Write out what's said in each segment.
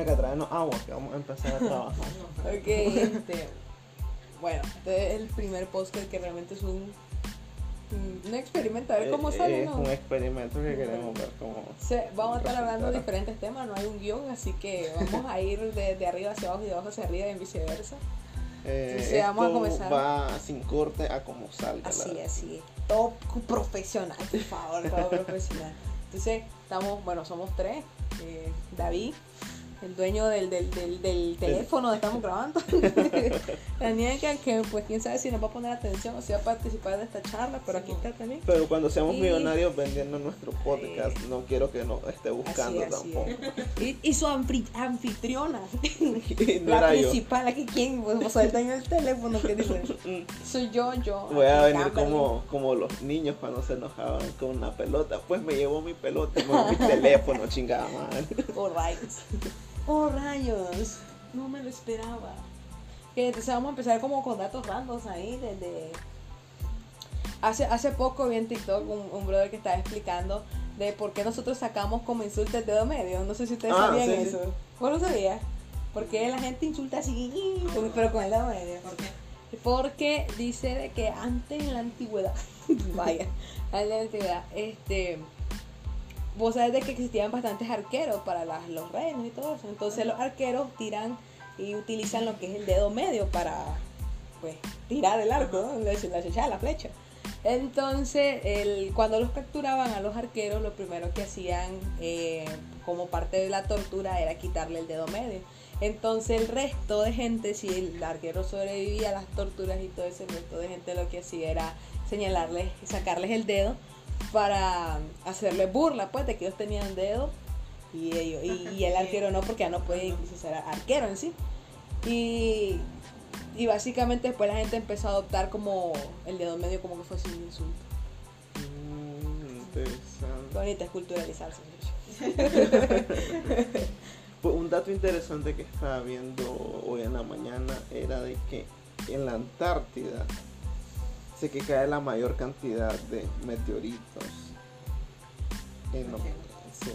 Mónica, tráenos agua, que vamos a empezar a trabajar. Ok, este. Bueno, este es el primer podcast que realmente es un. Un experimento, a ver cómo Eh, sale, Es ¿no? un experimento que queremos ver cómo. Se- vamos a estar hablando de diferentes temas, no hay un guion, así que vamos a ir de, de arriba hacia abajo y de abajo hacia arriba y viceversa. Eh, Entonces, vamos a esto comenzar. Va sin corte a como salga. Así, la- así es. Todo profesional, por favor, todo profesional. Entonces, estamos, bueno, somos tres. eh, David, el dueño del, del, del, del teléfono donde estamos grabando. Daniel, que, que, pues quién sabe si nos va a poner atención o si va a participar de esta charla, pero aquí está también. Pero cuando seamos Y- millonarios vendiendo nuestro podcast, no quiero que nos esté buscando Así, así tampoco. es. Y, y su anfitriona, Y no la principal, aquí quién, pues, o sea, el dueño del teléfono que dice, soy yo, yo. Voy a venir como, como los niños cuando se enojaban con una pelota. Pues me llevo mi pelota mi teléfono, chingada madre. Oh rayos. Oh rayos. No me lo esperaba. Que entonces vamos a empezar como con datos randoms ahí desde. Hace, hace poco vi en TikTok un, un brother que estaba explicando de por qué nosotros sacamos como insulto el dedo medio. No sé si ustedes Ah, sabían sí, sí. eso. ¿Vos lo sabías? Porque la gente insulta así, pero con el dedo medio. ¿Por qué? Porque dice de que antes en la antigüedad, vaya, antes en la antigüedad, este, vos sabés de que existían bastantes arqueros para las- los reinos y todo eso. Entonces los arqueros tiran y utilizan lo que es el dedo medio para, pues, tirar el arco, ¿no? la, la la flecha. Entonces, cuando los capturaban a los arqueros, lo primero que hacían eh, como parte de la tortura era quitarle el dedo medio. Entonces el resto de gente, si el arquero sobrevivía a las torturas y todo ese resto de gente lo que hacía era señalarles, sacarles el dedo para hacerles burla, pues, de que ellos tenían dedo y ellos, y, y el arquero no, porque ya no puede incluso ser arquero en sí. Y, y básicamente después la gente empezó a adoptar como el dedo medio como que fuese un insulto. Mm, interesante. Qué bonito es culturalizarse. Pues un dato interesante que estaba viendo hoy en la mañana era de que en la Antártida sé que cae la mayor cantidad de meteoritos en, lo- sí,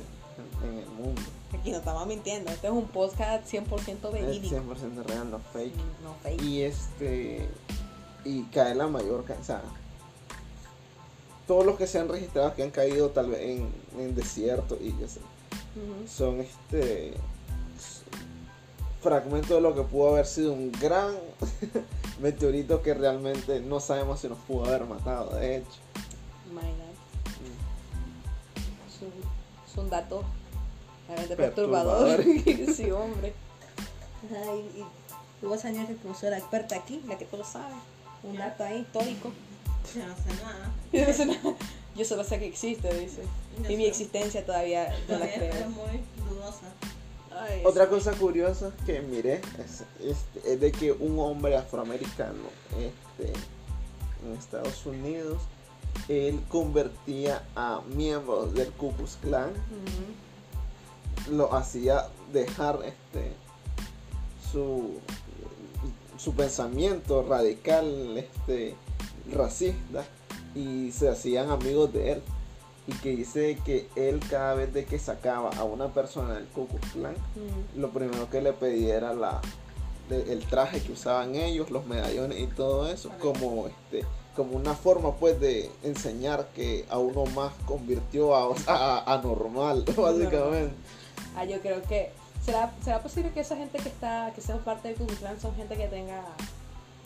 en- en el mundo. Aquí no estamos mintiendo, este es un podcast 100% Es verídico. 100% real, no fake. No fake. Y este y cae la mayor ca- o sea, todos los que se han registrado que han caído tal vez en, en desierto y qué sé, son este fragmentos de lo que pudo haber sido un gran meteorito que realmente no sabemos si nos pudo haber matado, de hecho. Imagínate. Mm. Es un, es un dato realmente Perturbador. perturbador. sí, hombre. Ajá, y, y tú vas a añadir que soy la experta aquí, la que todo sabe. Un dato ahí histórico. Yo no sé nada. Yo, no sé nada. Yo solo sé que existe, dice. Yo Y mi existencia todavía no la Todavía es creo. muy dudosa. Ay, Otra cosa curiosa que miré es, es- es de que un hombre afroamericano este, en Estados Unidos, él convertía a miembros del Ku Klux Klan, lo hacía dejar este su, su pensamiento radical este racista y se hacían amigos de él y que dice que él cada vez de que sacaba a una persona del Ku Klux Klan Ujú. lo primero que le pedía era la de- el traje que usaban ellos, los medallones y todo eso, como este como una forma pues de enseñar que a uno más convirtió a, a, a normal, básicamente. Ah, yo creo que será será posible que esa gente que está que sea parte del Ku Klux Klan son gente que tenga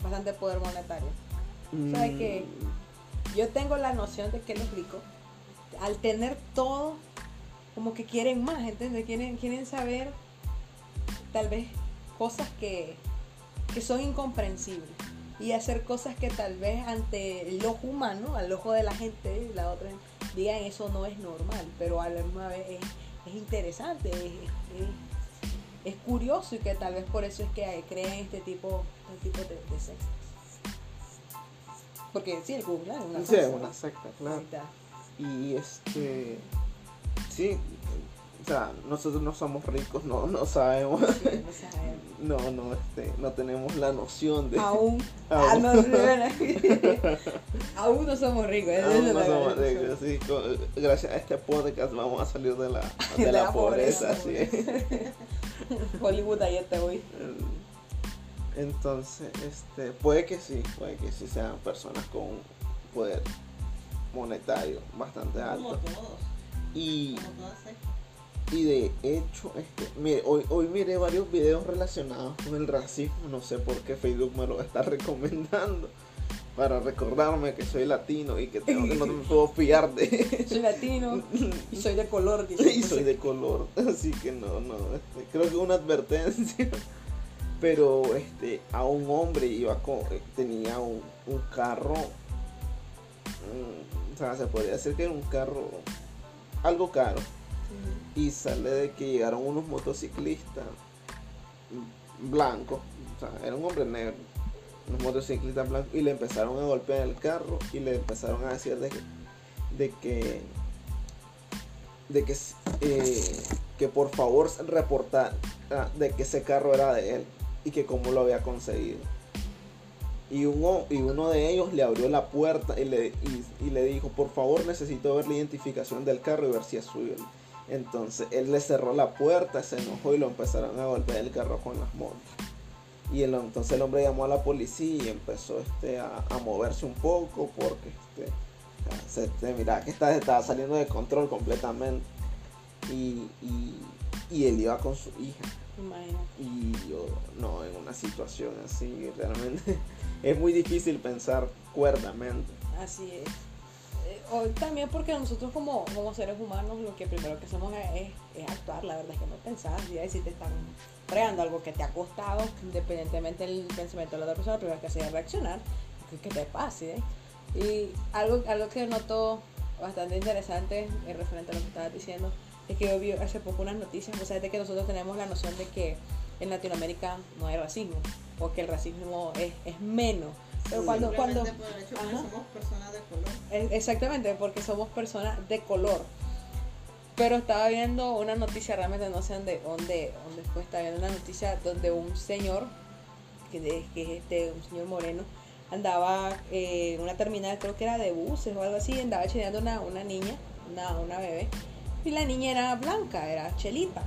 bastante poder monetario. ¿Sabe qué? Yo tengo la noción de que los ricos al tener todo como que quieren más, ¿entiendes? Quieren quieren saber tal vez cosas que que son incomprensibles y hacer cosas que tal vez ante el ojo humano, al ojo de la gente, la otra digan eso no es normal, pero a la misma vez es, es interesante, es, es- es curioso y que tal vez por eso es que creen este tipo, este tipo de, de sectas. Porque sí, el Klan es una Sí, es cosa, una secta, claro. Está. Y este sí, o sea, nosotros no somos ricos, no, no sabemos, Sí, no sabe. no, no, este, no tenemos la noción de Aún, ah, Aún. no, no, aún no somos ricos. esa Aún es no somos ricos, sí, con- gracias a este podcast vamos a salir de la, de De la, la pobreza, pobreza, sí. Hollywood ahí te voy. Entonces, este, puede que sí, puede que sí sean personas con poder monetario bastante Como alto. todos, Y, y de hecho, este, mire, hoy, hoy miré varios videos relacionados con el racismo. No sé por qué Facebook me lo está recomendando. Para recordarme que soy latino y que, tengo, que no me puedo fiar de, Soy latino y soy de color. dice. y soy de color, así que no, no, este, creo que una advertencia. Pero este, a un hombre iba con, eh, tenía un, un carro, o sea, se podría decir que era un carro algo caro. Y sale de que llegaron unos motociclistas mm, blancos, o sea, era un hombre negro, unos motociclistas blancos, y le empezaron a golpear el carro y le empezaron a decir de que, de que, de que, eh, que por favor reportar de que ese carro era de él y que cómo lo había conseguido. Y uno, y uno de ellos le abrió la puerta y le, y, y le dijo, por favor necesito ver la identificación del carro y ver si es suyo. Entonces él le cerró la puerta, se enojó y lo empezaron a golpear el carro con las motos. Y el- entonces el hombre llamó a la policía y empezó este, a, a moverse un poco porque este, se, se miraba que estaba, estaba saliendo de control completamente. Y, y, y él iba con su hija. Imagínate. Y yo, no, en una situación así, realmente es muy difícil pensar cuerdamente. Así es. Eh, o también porque nosotros como, como seres humanos lo que primero que hacemos es, es- actuar, la verdad es que no pensar, ya si te están fregando algo que te ha costado, independientemente del pensamiento de la otra persona, lo primero que hacer es reaccionar, que, que te pase. ¿eh? Y algo, algo que noto bastante interesante en referente a lo que estabas diciendo, es que yo vi hace poco unas noticias, o sea, de que nosotros tenemos la noción de que en Latinoamérica no hay racismo, o que el racismo es, es menos. Pero Sí. cuando, cuando, por el hecho Ajá. somos personas de color. Exactamente, porque somos personas de color. Pero estaba viendo una noticia, realmente no sé dónde, dónde, dónde fue, estaba viendo una noticia donde un señor, que, de- que es este, un señor moreno, andaba eh, en una terminal, creo que era de buses o algo así, andaba chineando una, una niña, una, una bebé, y la niña era blanca, era chelita.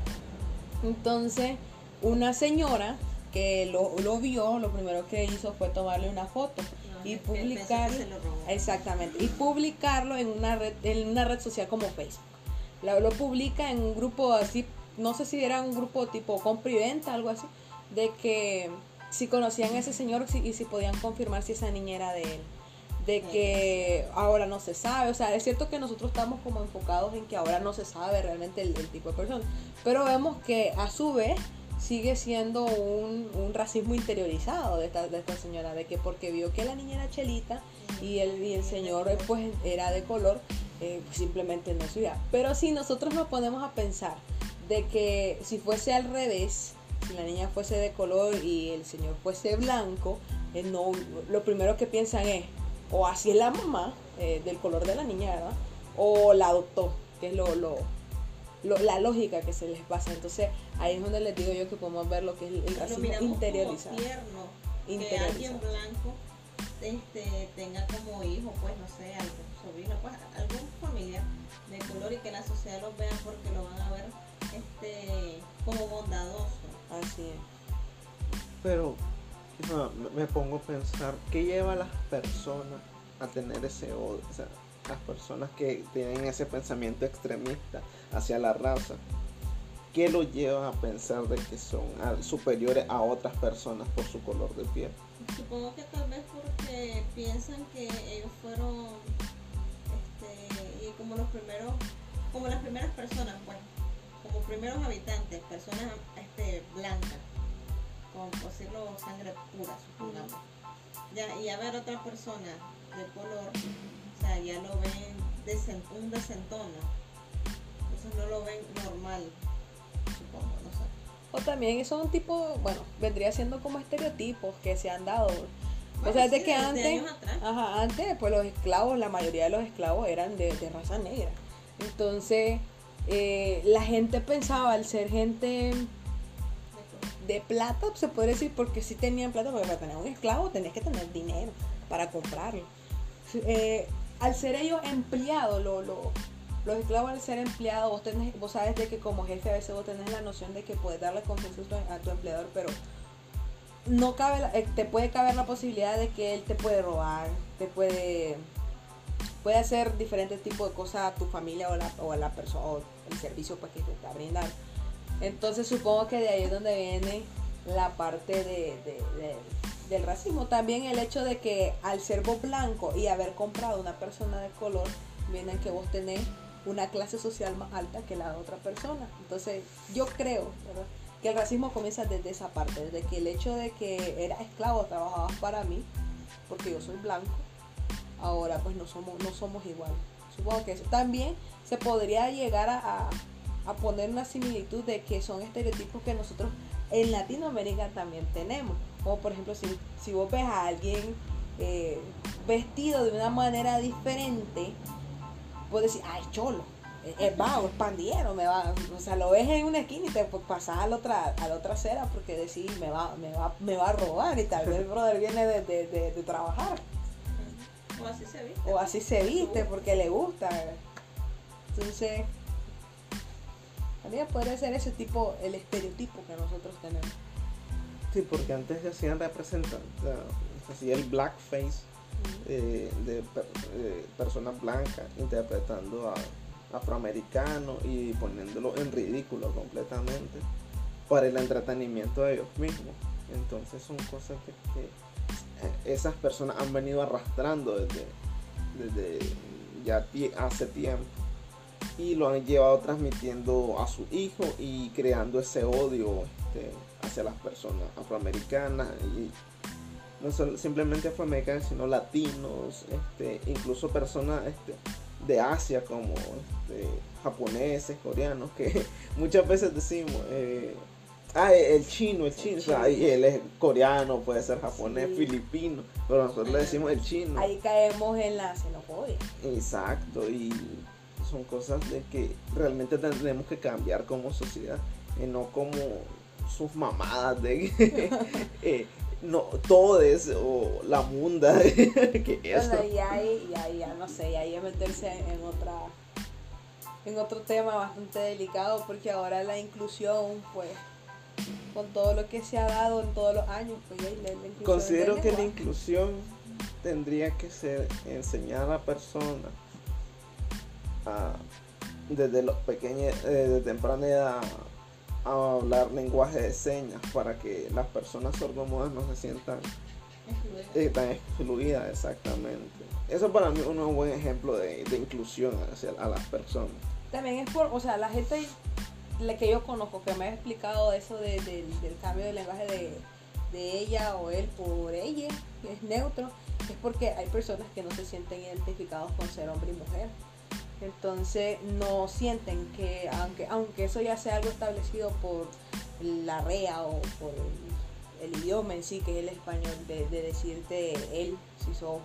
Entonces, una señora que lo, lo vio, lo primero que hizo fue tomarle una foto No, y es que él pensó que publicar se lo robó. exactamente y publicarlo en una red en una red social como Facebook. Lo, lo publica en un grupo así no sé si era un grupo tipo compra y venta algo así de que si conocían a ese señor si- y si podían confirmar si esa niña era de él. De que ahora no se sabe, o sea, es cierto que nosotros estamos como enfocados en que ahora no se sabe realmente el, el tipo de persona, pero vemos que a su vez sigue siendo un, un racismo interiorizado de esta, de esta señora, de que porque vio que la niña era chelita y el, y el señor eh, pues era de color, eh, simplemente no subía. Pero si nosotros nos ponemos a pensar de que si fuese al revés, si la niña fuese de color y el señor fuese blanco, eh, no, lo primero que piensan es, o así es la mamá eh, del color de la niña, ¿verdad? O la adoptó, que es lo, lo- la lógica que se les pasa. Entonces ahí es donde les digo yo que podemos ver lo que es el, racismo interiorizado. que alguien blanco este, tenga como hijo, pues no sé, algún sobrino, pues algún familiar de color y que la sociedad los vea porque lo van a ver este, como bondadoso. Así es. Pero no, me pongo a pensar, ¿qué lleva a las personas a tener ese odio? O sea, las personas que tienen ese pensamiento extremista hacia la raza. ¿Qué los lleva a pensar de que son superiores a otras personas por su color de piel? Supongo que tal vez porque piensan que ellos fueron este, como los primeros, como las primeras personas, pues, como primeros habitantes, personas este, blancas, con por decirlo sangre pura, supongamos. Ya, y a ver otra persona de color, sea, ya lo ven desen- un desentono. Entonces no lo ven normal, supongo, no sé. O también son un tipo, bueno, vendría siendo como estereotipos que se han dado. o sea, de sí, que desde antes, ajá, antes, pues los esclavos, la mayoría de los esclavos eran de, de raza negra. Entonces, eh, la gente pensaba al ser gente de de plata, se puede decir, porque sí tenían plata, porque para tener un esclavo tenías que tener dinero para comprarlo. Eh, al ser ellos empleados, lo, lo, los esclavos al ser empleados, vos, tenés, vos sabes de que como jefe a veces vos tenés la noción de que puedes darle confianza a tu, empleador, pero no cabe, eh, te puede caber la posibilidad de que él te puede robar, te puede, puede hacer diferentes tipos de cosas a tu familia o, la, o a la persona, o el servicio pues, que te está brindando. Entonces supongo que de ahí es donde viene la parte de- del racismo. También el hecho de que al ser vos blanco y haber comprado una persona de color, viene que vos tenés una clase social más alta que la de otra persona. Entonces yo creo que el racismo comienza desde esa parte, desde que el hecho de que eras esclavo, trabajabas para mí, porque yo soy blanco, ahora pues no somos, no somos iguales. Supongo que eso también se podría llegar a- a poner una similitud de que son estereotipos que nosotros en Latinoamérica también tenemos. Como por ejemplo, si, si vos ves a alguien eh, vestido de una manera diferente, puedes decir, ah, es cholo, es, es vago, es pandillero, me va, o sea, lo ves en una esquina y te pues, pasas a la otra, a la otra acera porque decís, me va, me va, me va a robar y tal vez el brother viene de, de- de- de trabajar O así se viste. o así se viste porque le gusta. Entonces, también podría ser ese tipo, el estereotipo que nosotros tenemos. Sí, porque antes se hacían representantes, se hacía el blackface eh, de eh, personas blancas interpretando a afroamericanos y poniéndolo en ridículo completamente para el entretenimiento de ellos mismos. Entonces son cosas que, que, esas personas han venido arrastrando desde, desde ya hace tiempo y lo han llevado transmitiendo a su hijo y creando ese odio este, hacia las personas afroamericanas y no solo- simplemente afroamericanos sino latinos este, incluso personas este, de Asia como este, japoneses coreanos que muchas veces decimos eh, ah el chino el chino o sea, y él es coreano puede ser japonés Sí. filipino pero nosotros le decimos el chino Ahí caemos en la xenofobia. Exacto, y son cosas de que realmente tenemos que cambiar como sociedad, y no como sus mamadas de que eh, no todes o la munda que eso. Bueno, y ahí, y ahí ya no sé, y ahí es meterse en otra en otro tema bastante delicado porque ahora la inclusión pues con todo lo que se ha dado en todos los años pues ya la, la inclusión Considero que la inclusión tendría que ser enseñar a la persona a, desde los pequeños, eh, desde temprana edad a hablar lenguaje de señas para que las personas sordomudas no se sientan eh, tan excluidas exactamente. Eso para mí es un buen ejemplo de, de inclusión hacia a las personas. También es por, o sea, la gente la que yo conozco que me ha explicado eso de- del- del cambio de lenguaje de, de ella o él por ella, que es neutro, es porque hay personas que no se sienten identificados con ser hombre y mujer. Entonces no sienten que, aunque, aunque eso ya sea algo establecido por la REA o por el, idioma en sí, que es el español, de, de decirte él, si sos,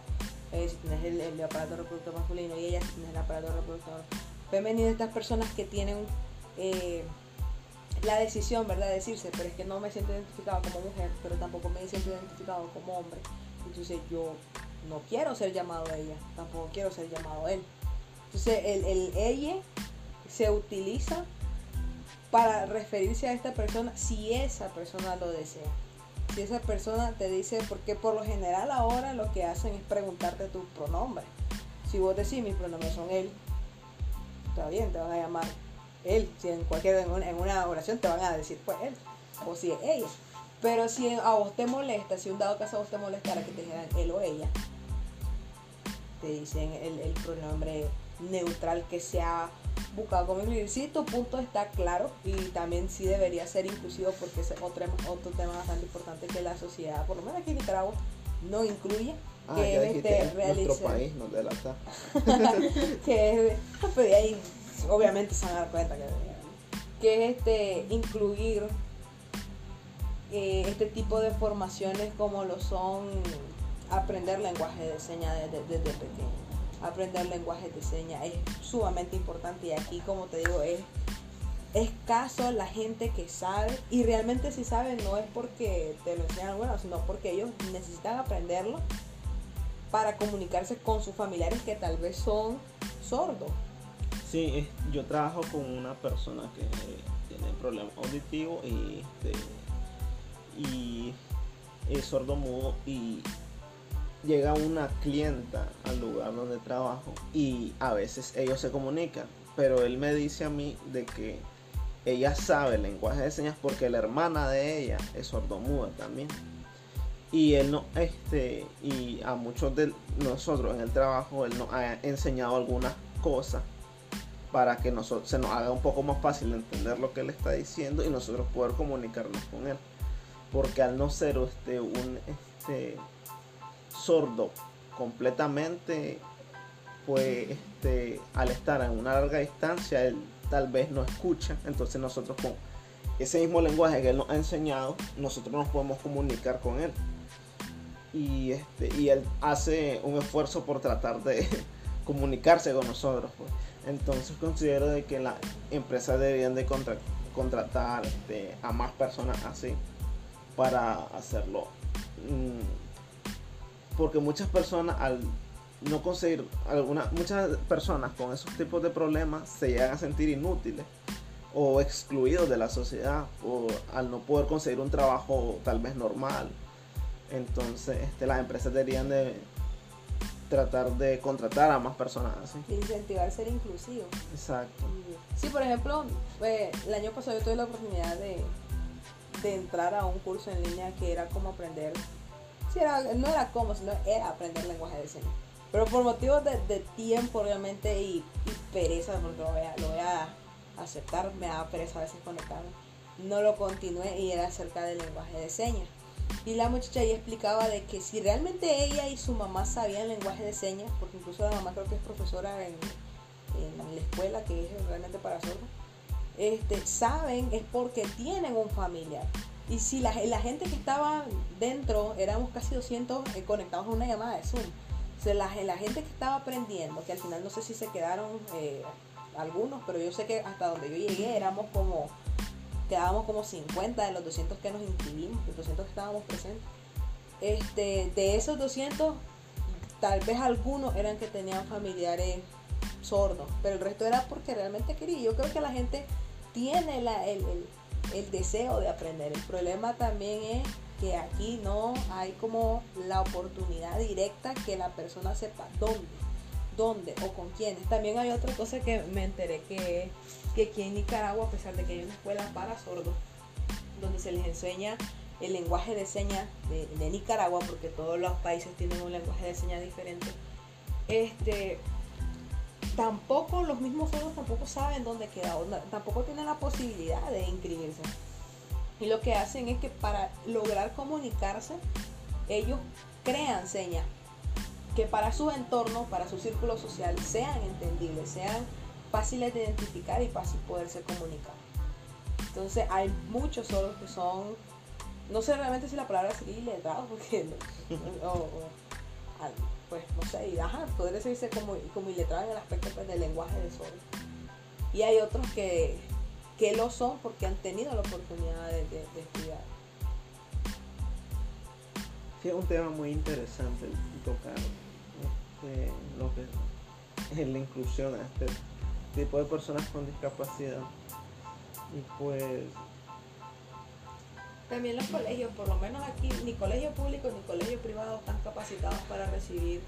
eh, si tienes el, aparato reproductor masculino y ella si tienes el aparato reproductor femenino, estas personas que tienen eh, la decisión, ¿verdad? De decirse, pero es que no me siento identificado como mujer, pero tampoco me siento identificado como hombre. Entonces yo no quiero ser llamado ella, tampoco quiero ser llamado él. Entonces el, el ella se utiliza para referirse a esta persona si esa persona lo desea. Si esa persona te dice, porque por lo general ahora lo que hacen es preguntarte tus pronombres. Si vos decís mis pronombres son él, está bien, te van a llamar él. Si en cualquier en una, en una oración te van a decir pues él, o si es ella. Pero si a vos te molesta, si un dado caso a vos te molestara que te dijeran él o ella, te dicen el, el pronombre neutral que se ha buscado como incluir. Sí, tu punto está claro y también sí debería ser inclusivo porque es otro, otro tema bastante importante que la sociedad, por lo menos aquí en Nicaragua, no incluye. Ah, que ya es este, nuestro realizar- país que es, pues de ahí obviamente se van a dar cuenta que, que es este incluir eh, este tipo de formaciones como lo son aprender lenguaje de señas desde, desde pequeño aprender lenguaje de señas es sumamente importante y aquí como te digo es escaso la gente que sabe y realmente si sabe no es porque te lo enseñan bueno sino porque ellos necesitan aprenderlo para comunicarse con sus familiares que tal vez son sordos. Sí, yo trabajo con una persona que tiene problemas auditivos y, este, y es sordo mudo y llega una clienta al lugar donde trabajo y a veces ellos se comunican, pero él me dice a mí de que ella sabe el lenguaje de señas porque la hermana de ella es sordomuda también. Y él no, este, y a muchos de nosotros en el trabajo, él nos ha enseñado algunas cosas para que nosotros, se nos haga un poco más fácil entender lo que él está diciendo y nosotros poder comunicarnos con él. Porque al no ser este, un este, sordo completamente, pues este, al estar en una larga distancia, él tal vez no escucha. Entonces nosotros con ese mismo lenguaje que él nos ha enseñado, nosotros nos podemos comunicar con él. Y, este, y él hace un esfuerzo por tratar de comunicarse con nosotros. pues. Entonces considero de que las empresas deberían de contra- contratar este, a más personas así para hacerlo. Mm, Porque muchas personas al no conseguir algunas muchas personas con esos tipos de problemas se llegan a sentir inútiles o excluidos de la sociedad o al no poder conseguir un trabajo tal vez normal. Entonces, este, las empresas deberían de tratar de contratar a más personas así. De incentivar ser inclusivo. Exacto. Sí, por ejemplo, eh, el año pasado yo tuve la oportunidad de, de entrar a un curso en línea que era como aprender, sí, era, no era como, sino era aprender lenguaje de señas. Pero por motivos de, de tiempo realmente y, y pereza, porque lo voy, a, lo voy a aceptar, me da pereza a veces conectarme, no lo continué y era acerca del lenguaje de señas. Y la muchacha ahí explicaba de que si realmente ella y su mamá sabían lenguaje de señas, porque incluso la mamá creo que es profesora en, en la escuela que es realmente para sordos, este, saben es porque tienen un familiar. Y si la, la gente que estaba dentro, éramos casi 200 eh, conectados a una llamada de Zoom. O sea, la, gente que estaba aprendiendo, que al final no sé si se quedaron eh, algunos, pero yo sé que hasta donde yo llegué éramos como, quedábamos como 50 de los 200 que nos inscribimos, los 200 que estábamos presentes. Este, de esos 200, tal vez algunos eran que tenían familiares sordos, pero el resto era porque realmente quería. Yo creo que la gente tiene la- el, el- el deseo de aprender. El problema también es que aquí no hay como la oportunidad directa que la persona sepa dónde, dónde o con quiénes. También hay otra cosa que me enteré que, que aquí en Nicaragua, a pesar de que hay una escuela para sordos, donde se les enseña el lenguaje de señas de, de Nicaragua, porque todos los países tienen un lenguaje de señas diferente, este, tampoco los mismos sordos tampoco saben dónde queda, tampoco tienen la posibilidad de inscribirse. Y lo que hacen es que para lograr comunicarse, ellos crean señas que para su entorno, para su círculo social, sean entendibles, sean fáciles de identificar y fácil poderse comunicar. Entonces hay muchos sordos que son, no sé realmente si la palabra sería iletrado, porque no- o- pues no sé, y, ajá, podría decirse como, como iletrado en el aspecto pues, del lenguaje de sordo. Y hay otros que, que lo son porque han tenido la oportunidad de, estudiar. Es un tema muy interesante tocar este, lo que es la inclusión a este tipo de personas con discapacidad. Y pues, También los colegios, por lo menos aquí, ni colegio público ni colegio privado están capacitados para recibir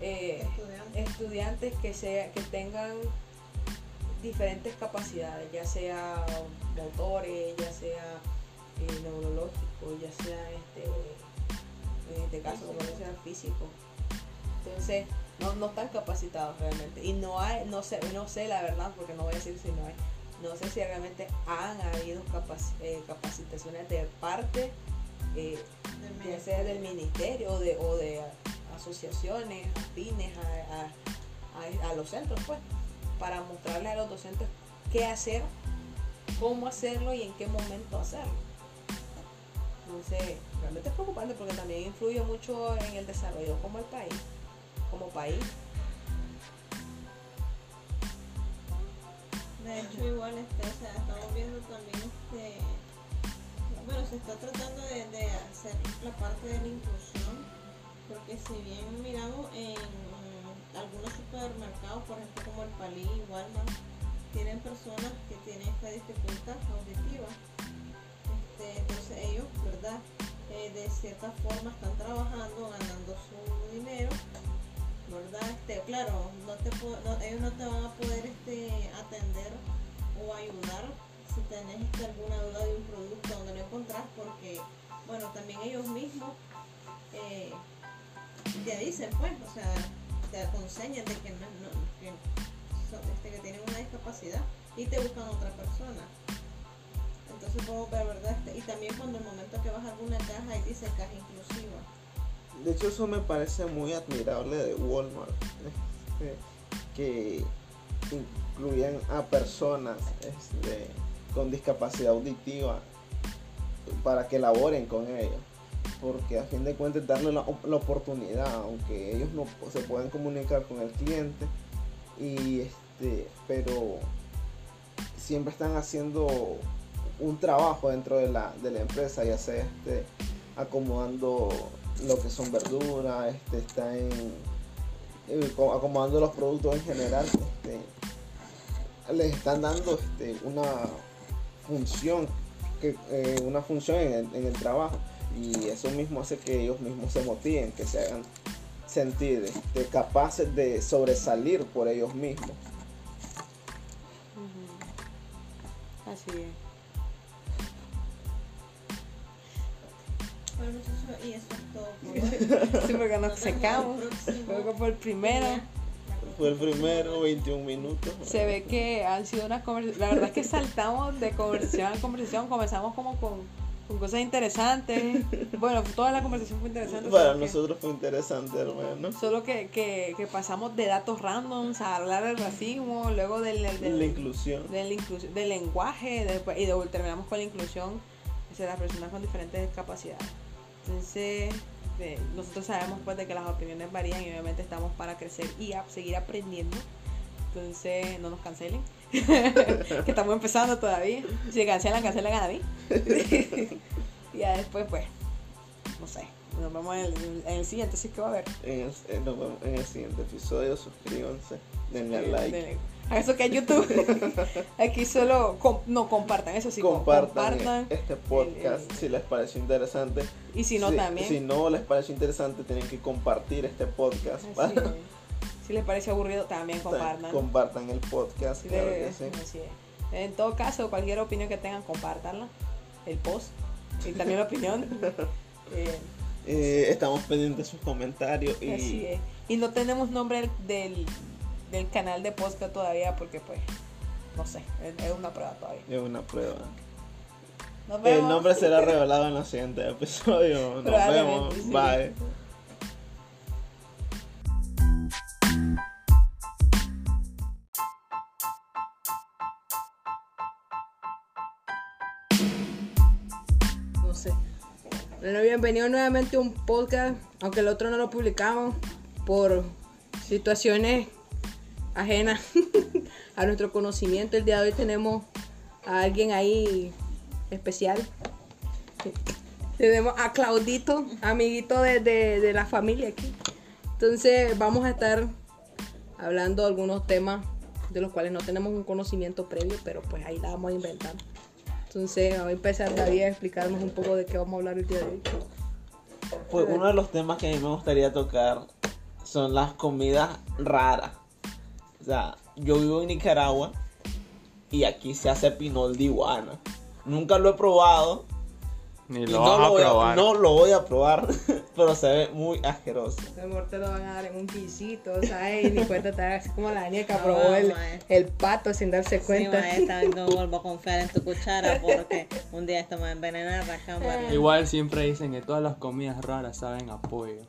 eh, Estudiantes. estudiantes que, sea, que tengan diferentes capacidades, ya sea motores, ya sea eh, neurológico, ya sea este, en este caso como decía físico. Entonces, no, no están capacitados realmente. Y no hay, no sé, no sé la verdad, porque no voy a decir si no hay. No sé si realmente han habido eh, capacitaciones de parte, eh, ya sea del ministerio o de, o de asociaciones afines a, a- a- a los centros, pues, para mostrarle a los docentes qué hacer, cómo hacerlo y en qué momento hacerlo. Entonces, realmente es preocupante porque también influye mucho en el desarrollo como el país, como país. De hecho, igual, este, estamos viendo también, este, bueno, se está tratando de, hacer la parte de la inclusión, porque si bien miramos en algunos supermercados, por ejemplo, como el Palí, Walmart tienen personas que tienen esta dificultad auditiva. Este, entonces ellos, ¿verdad? Eh, de cierta forma están trabajando, ganando su dinero, ¿verdad? Este, claro, ellos no te van a poder este, atender o ayudar si tenés este, alguna duda de un producto donde no encontrás, porque, bueno, también ellos mismos eh, te dicen, pues, o sea, te aconseñan de que, no, no- que, este, que tienen una discapacidad y te buscan otra persona. Entonces puedo ver, ¿verdad? Este, y también cuando el momento que vas a alguna caja y dice caja inclusiva. De hecho, eso me parece muy admirable de Walmart. este, que incluyen a personas este, con discapacidad auditiva para que laboren con ellos. Porque a fin de cuentas darle la, la oportunidad, aunque ellos no se pueden comunicar con el cliente, y este, pero siempre están haciendo un trabajo dentro de la, de la empresa, ya sea este, acomodando lo que son verduras, este, está en, acomodando los productos en general, este, les están dando este, una función, eh, una función en el, en el trabajo y eso mismo hace que ellos mismos se motiven, que se hagan sentir este, capaces de sobresalir por ellos mismos. Así es. Y eso es todo. por hoy. Sí, porque nos secamos. que fue el primero. Fue el primero, 21 minutos. Se ve que han sido unas conversaciones. La verdad es que saltamos de conversación a conversación. Comenzamos como con, con cosas interesantes. Bueno, toda la conversación fue interesante. Para que- nosotros fue interesante, hermano. Solo que, que, que pasamos de datos randoms a hablar del racismo, luego del, del, La inclusión. del, del lenguaje después- y luego terminamos con la inclusión de las personas con diferentes discapacidades. Entonces, nosotros sabemos pues de que las opiniones varían y obviamente estamos para crecer y a seguir aprendiendo. Entonces, no nos cancelen. que estamos empezando todavía. Si cancelan, cancelan a mí. y ya después, pues, no sé. Nos vemos en el, en el siguiente, así que va a haber. En el, en- nos vemos en el siguiente episodio. Suscríbanse, denle a like, Denle- Eso que es YouTube. Aquí solo no compartan, eso sí, compartan, compartan. este podcast el- si les pareció interesante. Y si no, Si- también. Si no les pareció interesante, tienen que compartir este podcast. Así para- es. Si les parece aburrido, también compartan. compartan el podcast. Claro que sí. así es. En todo caso, cualquier opinión que tengan, compártanla. El post. Y también la opinión. Eh, Eh, estamos pendientes de sus comentarios y Así es. Y no tenemos nombre del, del canal de podcast todavía porque, pues, no sé, es, es una prueba todavía. es una prueba. Nos El nombre será revelado en el siguiente episodio. Nos vemos. sí. Bye. No sé. Bueno, bienvenido nuevamente a un podcast, aunque el otro no lo publicamos por situaciones ajenas a nuestro conocimiento. El día de hoy tenemos a alguien ahí especial. Tenemos a Claudito, amiguito de, de- de la familia aquí. Entonces vamos a estar hablando de algunos temas de los cuales no tenemos un conocimiento previo, pero pues ahí la vamos a inventar. Entonces, voy a empezar David a explicarnos un poco de qué vamos a hablar el día de hoy. Pues uno de los temas que a mí me gustaría tocar son las comidas raras. O sea, yo vivo en Nicaragua y aquí se hace pinol de iguana. Nunca lo he probado Ni y lo no, vas lo a voy a, probar. no lo voy a probar, pero se ve muy asqueroso. A lo mejor te lo van a dar en un guisito, ¿sabes? Y ni cuenta te así como la niña que No, probó el, mae. el pato sin darse Sí, cuenta. maestra, no vuelvo a confiar en tu cuchara porque un día esto me va a envenenar la cámara. Igual siempre dicen que todas las comidas raras saben a pollo.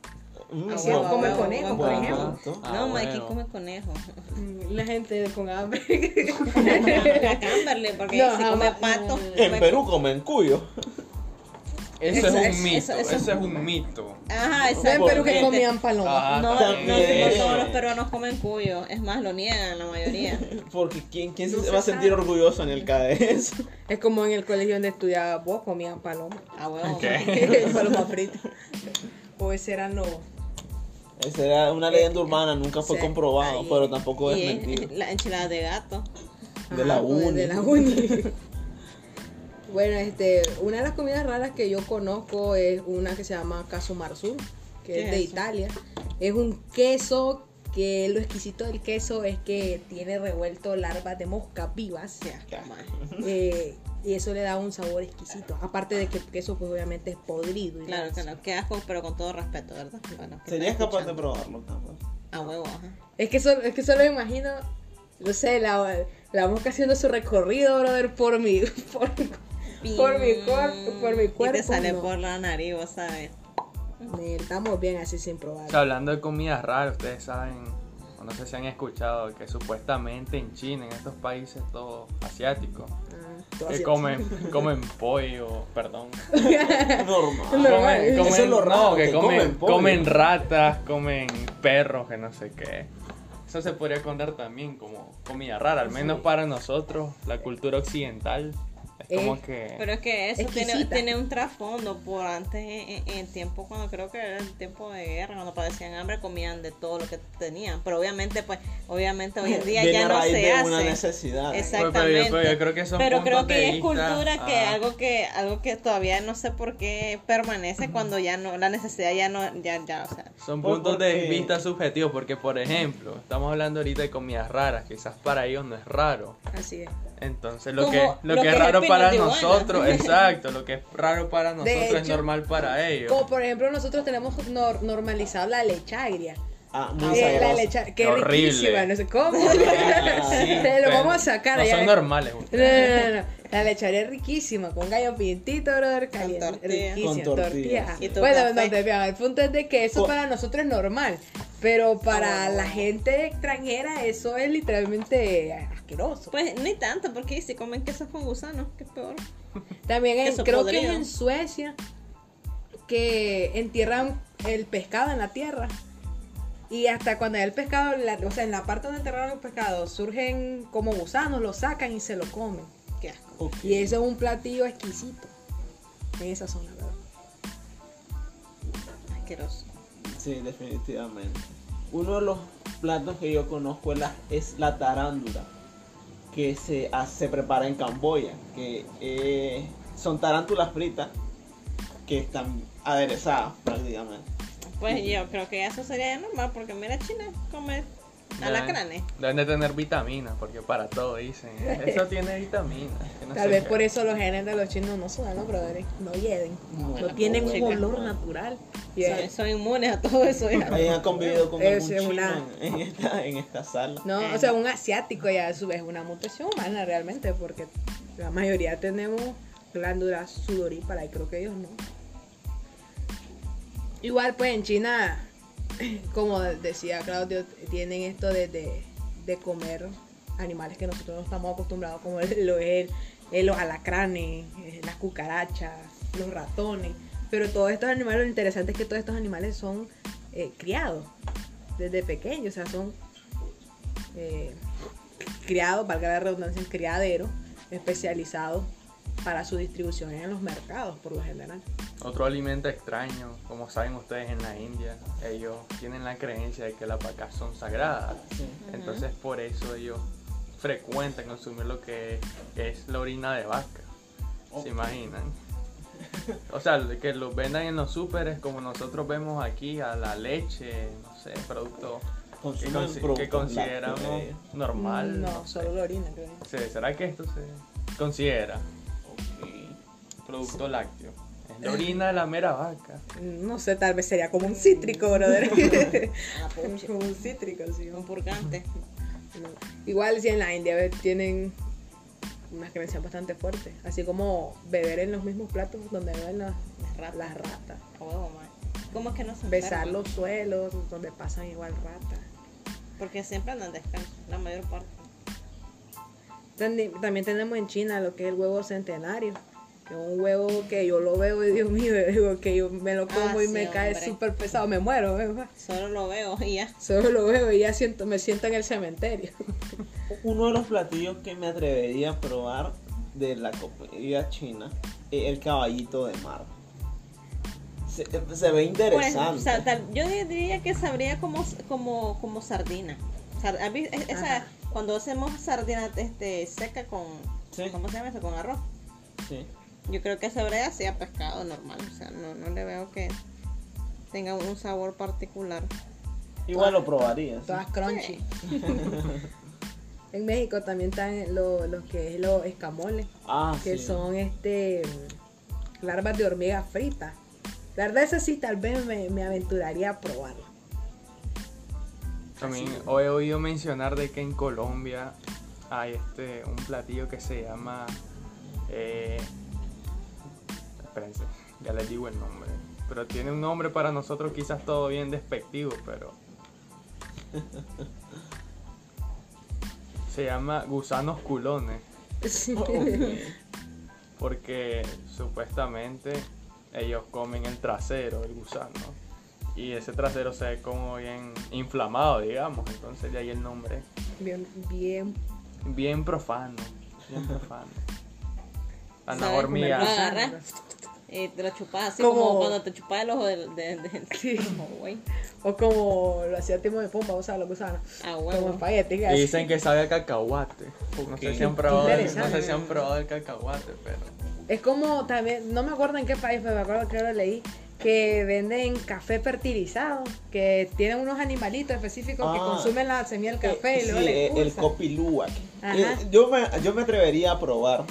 Mm, Así huevo, come huevo, conejo, por ejemplo. Ah, No, Mikey come conejo. Mm, La gente con hambre. Porque No, si come pato. En come- Perú comen cuyo. Ese Eso es es- un mito. eso- eso- Ese es un mito. Ajá, Yo en Perú que comían palomas. Ah, No, no, no todos los peruanos comen cuyo. Es más, lo niegan la mayoría. Porque ¿quién, quién No se se va a sentir orgulloso en el KDS? Es como en el colegio donde estudiaba vos, comían palomas. A huevo. ¿Qué? Paloma frita. O ese eran los, Esa era una leyenda urbana, nunca fue comprobado, ahí. pero tampoco es mentira. la enchilada de gato. De la uni. De la uni. bueno, este, una de las comidas raras que yo conozco es una que se llama caso marzú, que ¿Qué es es de eso? Italia. Es un queso que lo exquisito del queso es que tiene revuelto larvas de mosca vivas. Mae. eh, y eso le da un sabor exquisito. Aparte de que el queso, pues obviamente es podrido. y Claro, claro, qué asco, pero con todo respeto, ¿verdad? Bueno, ¿Serías capaz de probarlo, Carlos? A huevo, ajá. Es que, solo, es que solo me imagino, no sé, la, la mosca haciendo su recorrido, brother, por mi, por, por mi, cuerpo, por mi cuerpo. Y te sale no. por la nariz, vos sabes. Estamos bien así sin probar. O sea, hablando de comidas raras, ustedes saben, o no sé si han escuchado, que supuestamente en China, en estos países todos asiáticos, que así. comen, comen pollo, perdón. Normal. Normal. Comen, Eso comen- es lo raro, no, que que comen, comen pollo. comen ratas, comen perros, que no sé qué. Eso se podría contar también como comida rara, al menos para nosotros, la cultura occidental. Es como que... Pero es que eso tiene, tiene un trasfondo por antes, en, en tiempo, cuando creo que era el tiempo de guerra, cuando padecían hambre, comían de todo lo que tenían. Pero obviamente, pues, obviamente hoy en día Viene ya a no raíz se de hace. una necesidad. Exacto. Pero- pero exactamente. pero yo creo que son Pero creo que es cultura que ah. algo que algo que todavía no sé por qué permanece cuando ya no la necesidad ya no ya ya o sea Son Por- puntos de vista subjetivos, porque por ejemplo, estamos hablando ahorita de comidas raras, quizás para ellos no es raro. Así es. Entonces, lo Como que, lo lo que que es raro el para nosotros, exacto, lo que es raro para nosotros es normal para ellos. Como por ejemplo, nosotros tenemos nor- normalizado la leche agria. Ah, muy Eh, la leche, que Horrible. riquísima, no sé cómo. Sí, Te lo vamos a sacar No son normales. No, ustedes. no, no, no. La lecharía es riquísima, con gallo pintito, brother, caliente, tortilla. riquísima, Con tortilla. Bueno, no te vean, el punto es de que eso para nosotros es normal, pero para Oh. la gente extranjera eso es literalmente asqueroso. pues ni tanto porque si comen queso con gusanos que es peor También en- creo que es en Suecia que entierran el pescado en la tierra. Y hasta cuando el pescado, la- o sea, en la parte donde enterraron el pescado, surgen como gusanos, lo sacan y se lo comen. Y eso es un platillo exquisito en esa zona, ¿verdad? asqueroso Sí, definitivamente. Uno de los platos que yo conozco es la, es la tarándula, que se, hace- se prepara en Camboya, que eh, son tarántulas fritas que están aderezadas prácticamente. pues yo creo que eso sería normal porque mira China come alacranes Deben de tener vitaminas, porque para todo dicen. Eso tiene vitaminas. no Tal vez qué. por eso los genes de los chinos no son, ¿no, brother? No hieden. No. No tienen un Chica. olor natural. Son, es- son inmunes a todo eso ya. Ahí han convivido con Es algún chino una- en, en esta, en esta sala. No, o sea, un asiático ya a su vez es una mutación humana realmente, porque la mayoría tenemos glándulas sudoríparas y creo que ellos no. Igual pues en China, como decía Claudio, tienen esto de, de, comer animales que nosotros no estamos acostumbrados, como lo es los alacranes, eh, las cucarachas, los ratones. Pero todos estos animales, lo interesante es que todos estos animales son eh, criados desde pequeños, o sea, son eh, criados, valga la redundancia, en criaderos especializados para su distribución en los mercados, por lo general. Otro alimento extraño, como saben ustedes en la India, ellos tienen la creencia de que las vacas son sagradas. Sí. Entonces por eso ellos frecuentan consumir lo que es la orina de vaca. ¿Se imaginan? O sea, que los vendan en los súperes como nosotros vemos aquí a la leche, no sé, producto que, consideramos normal. No, solo la orina, creo. ¿Será que esto se considera. Producto lácteo? Es la orina de la mera vaca. No sé, tal vez sería como un cítrico, brother. Ah, como un cítrico, sí. un purgante No. Igual si en la India tienen unas creencias bastante fuertes, así como beber en los mismos platos donde beben las, Las ratas. las ratas, man cómo es que no se besar enferman? los suelos donde pasan igual ratas. porque siempre andan descalzos la mayor parte También tenemos en China lo que es el huevo centenario, es un huevo que yo lo veo y Dios mío, digo que yo me lo como Ah, y sí, me cae súper pesado, me muero, ¿verdad? solo lo veo y ya solo lo veo y ya siento, me siento en el cementerio. Uno de los platillos que me atrevería a probar de la comida china es el caballito de mar. Se, se ve Pues, interesante. o sea, yo diría que sabría como, como, como sardina. Sar- ¿has visto? Es- esa- cuando hacemos sardina este, seca con, Sí. ¿cómo se llama eso? Con arroz. Sí. Yo creo que sabría así a pescado normal. O sea, no, no le veo que tenga un sabor particular. Igual lo probaría. sí. Todas crunchy. en México también están lo- los que es los escamoles, Ah, que sí. son este larvas de hormiga fritas. La verdad, ese sí tal vez me, me aventuraría a probarlo. También he oído mencionar de que en Colombia hay este un platillo que se llama eh, espérense, ya les digo el nombre. Pero tiene un nombre para nosotros quizás todo bien despectivo, pero se llama gusanos culones. Porque supuestamente ellos comen el trasero del gusano. Y ese trasero se ve como bien inflamado, digamos. Entonces de ahí el nombre. Bien, bien. Bien profano. Bien profano. A la ¿Sabes? hormiga. Y te lo chupas así Como- como, cuando te chupas el ojo del... De, de- Sí. Como, O como lo hacía Timo de Pumba, o sea, los gusanos. a Como huevo. espagueti. Y dicen que sabe a cacahuate. No sé si han probado, el- no sé si han probado el cacahuate, pero. Es como también, no me acuerdo en qué país, pero me acuerdo que lo leí, que venden café fertilizado, que tienen unos animalitos específicos que Ah. consumen la semilla del café Eh, y luego sí, le eh, el. Ajá. Eh, yo, me, yo me atrevería a probar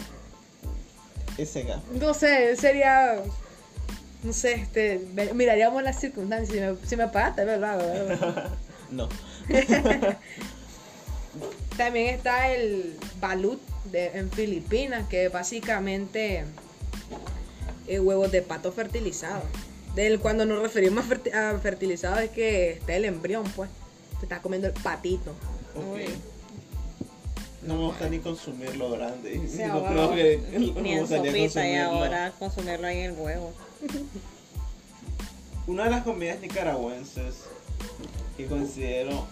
ese café. No sé, sería, no sé, este, miraríamos las circunstancias, si me, si me lo hago, ¿verdad? No. También está el balut de, en Filipinas, que es básicamente eh, huevos de pato fertilizados. Del, cuando nos referimos a, ferti- a fertilizado es que está el embrión, pues. Te estás comiendo el patito. Ok. No me gusta ni consumirlo grande. Sí, no creo que Ni en sopita y ahora consumirlo ahí en el huevo. Una de las comidas nicaragüenses que considero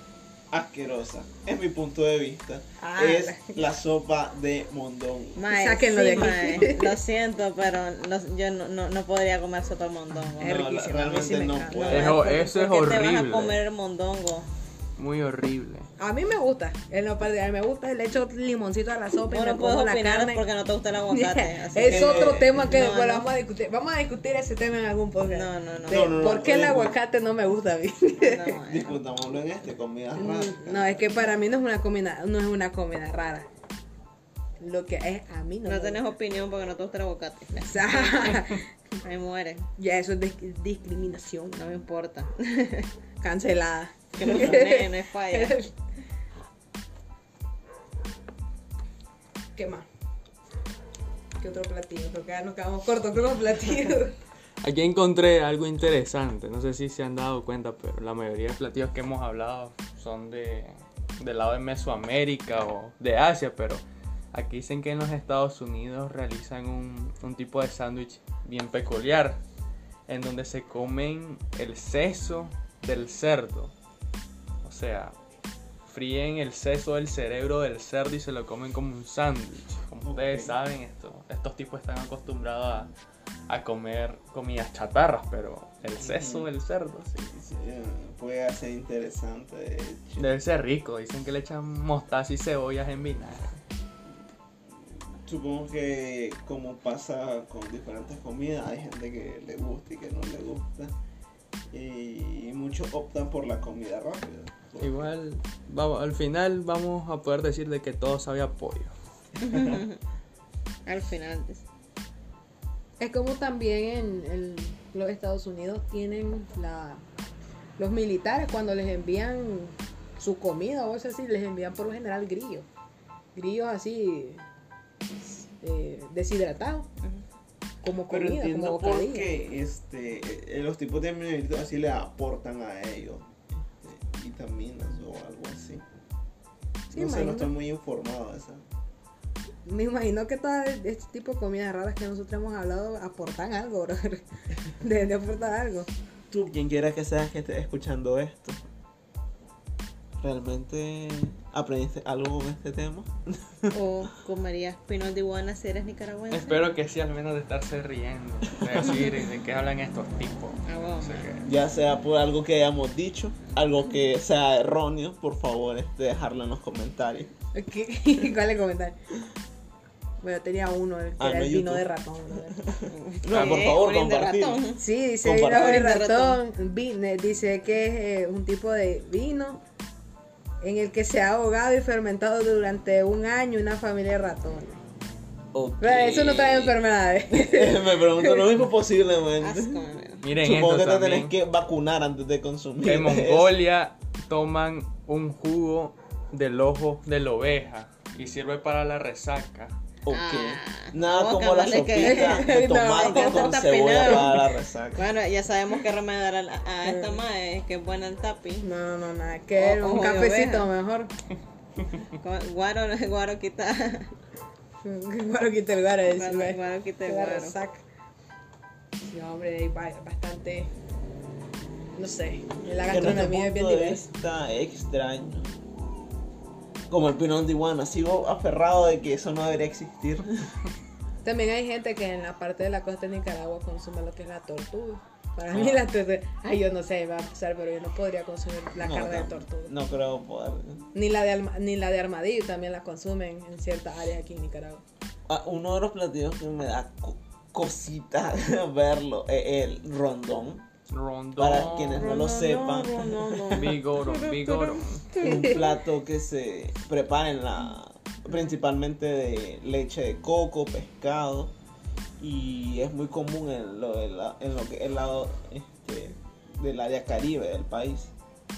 asquerosa, en mi punto de vista, Ah, es la sopa de mondongo. Mae, Sáquenlo de aquí. mae, lo siento, pero no- yo no, no, no podría comer sopa de mondongo. Es No, riquísimo, la- a mí sí realmente me no puedo. Eso- ¿por- eso es qué te vas horrible. a comer el mondongo? Muy horrible. A mí me gusta, en lo particular me gusta, le echo limoncito a la sopa y Vos me no puedes como la opinar carne. porque no te gusta el aguacate. así es que- otro tema que No, después no. vamos a discutir. Vamos a discutir ese tema en algún podcast. No, no, no. De No, no, no, ¿Por qué el no, no. aguacate no me gusta a mí? No, mae. Discutámoslo en este, comidas raras. Mm, No, es que para mí no es una comida, no es una comida rara. Lo que es a mí no. No tenés gusta. opinión porque no te gusta el aguacate. Ahí muere. ya eso es dis- discriminación. No me importa. Cancelada. Que no, no no es falla. ¿Qué más? ¿Qué otro platillo? Ya nos quedamos cortos con los platillos. Aquí encontré algo interesante, no sé si se han dado cuenta, pero la mayoría de platillos que hemos hablado son de del lado de Mesoamérica o de Asia, pero aquí dicen que en los Estados Unidos realizan un, un tipo de sándwich bien peculiar, en donde se comen el seso del cerdo. O sea, fríen el seso del cerebro del cerdo y se lo comen como un sándwich. Como ustedes saben, esto, estos tipos están acostumbrados a, a comer comidas chatarras, pero el seso del cerdo, sí. Sí, puede ser interesante, de hecho. Debe ser rico, dicen que le echan mostaza y cebollas en vinagre. Supongo que como pasa con diferentes comidas, hay gente que le gusta y que no le gusta. Y muchos optan por la comida rápida. Igual, vamos, al final vamos a poder decir de que todo sabe a pollo. Al final. Es como también en, los Estados Unidos tienen la, los militares cuando les envían su comida o eso así, les envían por lo general grillos. Grillos así eh, deshidratados. Como Pero comida, entiendo como por qué este, los tipos de mineritos así le aportan a ellos vitaminas o algo así. Sí, no sé, no estoy muy informado de eso. Me imagino que todo este tipo de comidas raras que nosotros hemos hablado aportan algo. Deben de aportar algo. Tú, quien quiera que seas que esté escuchando esto, ¿Realmente aprendiste algo con este tema? ¿O comerías pinot de iguana si eres nicaragüense? Espero que sí, al menos de estarse riendo. De decir de qué hablan estos tipos. Ah. Ya sea por algo que hayamos dicho, algo que sea erróneo, por favor, este, dejarlo en los comentarios. ¿Qué? ¿Cuál es el comentario? Bueno, tenía uno, el que Ah, era no, el vino YouTube. de ratón. No, por favor, compartir. ratón. Sí, dice vino de ratón. vine- dice que es eh, un tipo de vino en el que se ha ahogado y fermentado durante un año una familia de ratones. Ok. Pero Eso no trae enfermedades. Me pregunto lo mismo posiblemente. Asco, Miren Supongo esto que te tenés que vacunar antes de consumir. En Mongolia toman un jugo del ojo de la oveja y sirve para la resaca. Ok. Ah, Nada como la que- sopita de No, tomate ya con está cebolla para la resaca. Bueno, ya sabemos que remediar a, la- a esta madre, que es buena el tapi. No, no, no, nada. Que O- un cafecito mejor. Guaro, guaro quita. Guaro quita el guaro. Guaro, dice, guaro quita el guaro. resaca. Sí, hombre, hay ba- bastante. No sé. La gastronomía es bien diversa. vista extraño. Como el pinón de iguana, sigo aferrado de que eso no debería existir. También hay gente que en la parte de la costa de Nicaragua consume lo que es la tortuga. Para mí Ah. la tortuga, ay yo no sé, va a pasar, pero yo no podría consumir la No, carne de tortuga. No creo poder. Ni la de alma- ni la de armadillo también la consumen en ciertas áreas aquí en Nicaragua. Ah, uno de los platillos que me da co- cosita verlo es el rondón. Rondón. Para quienes no lo sepan. Vigoro, vigoro. un plato que se prepara en la principalmente de leche de coco, pescado y es muy común en lo, de la- en lo que es el lado este, del área caribe del país.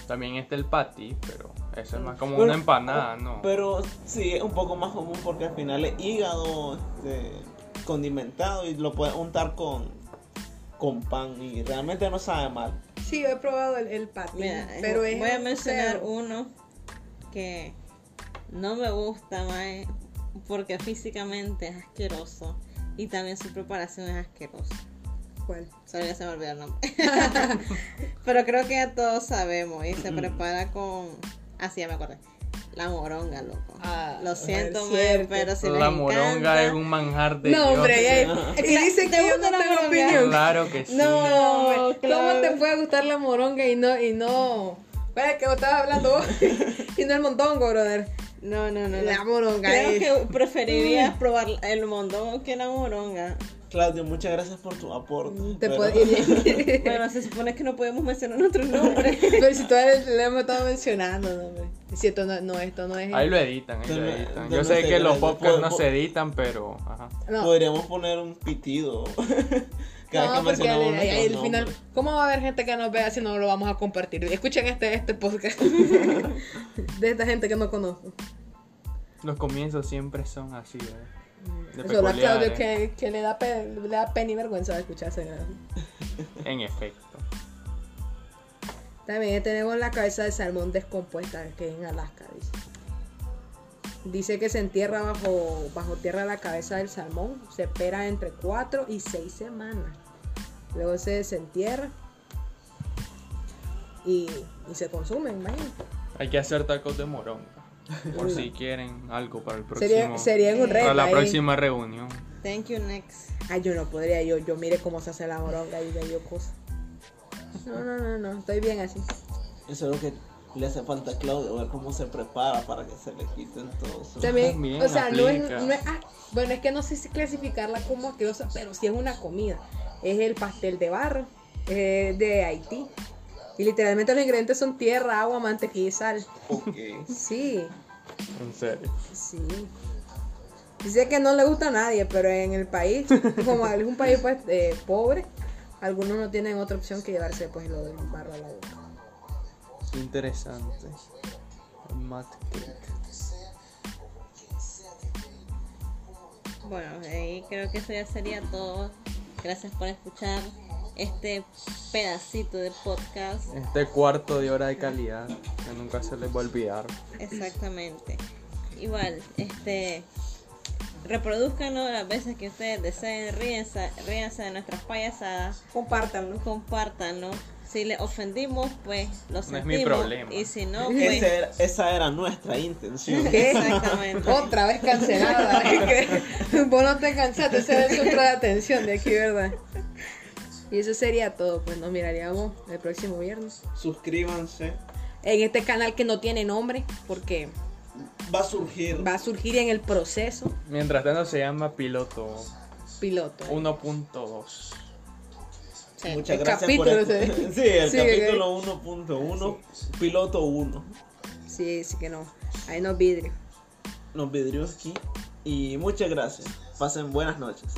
También está el patty, pero eso es más como Pero- una empanada, ¿no? Pero sí, es un poco más común porque al final es hígado este, condimentado y lo puedes untar con, con pan y realmente no sabe mal. Sí, yo he probado el, el patín, Mira, pero es voy a mencionar uno que no me gusta, mae, porque físicamente es asqueroso y también su preparación es asquerosa. ¿Cuál? Solo ya se me olvidó el nombre. Pero creo que ya todos sabemos y se prepara con... Así ya me acordé. La moronga, loco. Ah, Lo siento, cierto. pero si les la moronga encanta- es un manjar de No, hombre, Dios. ya- y dicen ¿Te que yo gusta no la tengo moronga? opinión. Claro que sí. No, No, claro. ¿cómo te puede gustar la moronga y no, y no, bueno, que vos estabas hablando vos, y no el montongo, brother? No, no, no. no. La moronga Creo es- que preferiría probar el mondongo que la moronga. Claudio, muchas gracias por tu aporte. Te pero- puedo ir Bueno, se supone que no podemos mencionar otros nombres. Pero si todavía le hemos estado mencionando, no, Si esto no, no, esto no es. Ahí lo editan, ahí lo editan. yo sé que los podcasts po- no po- se editan, pero. Ajá. No, Podríamos poner un pitido. Cada no que porque al, al- final. ¿cómo va a haber gente que nos vea si no lo vamos a compartir? Escuchen este, este podcast de esta gente que no conozco. Los comienzos siempre son así, ¿eh? De Solo a Claudio peculiares. que, que le, da pe- le da pena y vergüenza de escucharse. En efecto. También tenemos la cabeza de salmón descompuesta que es en Alaska. Dice, dice que se entierra bajo, bajo tierra la cabeza del salmón. Se espera entre 4 y 6 semanas. Luego se desentierra y, y se consume, imagínate. Hay que hacer tacos de moronga. Por si quieren algo para el próximo. Sería, sería un reto. para la ahí. próxima reunión. Thank you, next. Ay, yo no podría, yo, yo mire cómo se hace la moronga y de yo cosas. No, no, no, no, estoy bien así. Eso es lo que le hace falta a Claudio, ver cómo se prepara para que se le quiten todos. También, También o sea, no es, aplica. no es- ah, bueno, es que no sé si clasificarla como asquerosa, pero sí es una comida. Es el pastel de barro eh, de Haití. Y literalmente los ingredientes son tierra, agua, mantequilla y sal. Ok. Sí, En serio. sí. Dice que no le gusta a nadie, pero en el país, como es un país pues eh, pobre, algunos no tienen otra opción que llevarse pues lo del barro a la boca. Interesante. Mat cake. Bueno, ahí creo que eso ya sería todo. Gracias por escuchar este pedacito de podcast. Este cuarto de hora de calidad que nunca se les va a olvidar. Exactamente. Igual, este reproduzcanlo las veces que ustedes deseen, ríense, ríense de nuestras payasadas, Compártanlo. compártanlo. Si le ofendimos, pues lo No es sentimos. mi problema. Y si no, pues. Ese era- esa era nuestra intención. ¿Qué? Exactamente. Otra vez cancelada. Vos no te cansaste, ese era el centro de atención de aquí, ¿verdad? Y eso sería todo, pues nos miraríamos el próximo viernes. Suscríbanse. En este canal que no tiene nombre, porque Va a surgir. va a surgir en el proceso Mientras tanto se llama piloto piloto. 1.2. Sí, Muchas el gracias por capítulo este- ese. Sí, el Sí, capítulo 1.1, piloto 1. Sí, sí que no. Ahí no vidrio. Nos vidrios aquí. Y muchas gracias. Pasen buenas noches.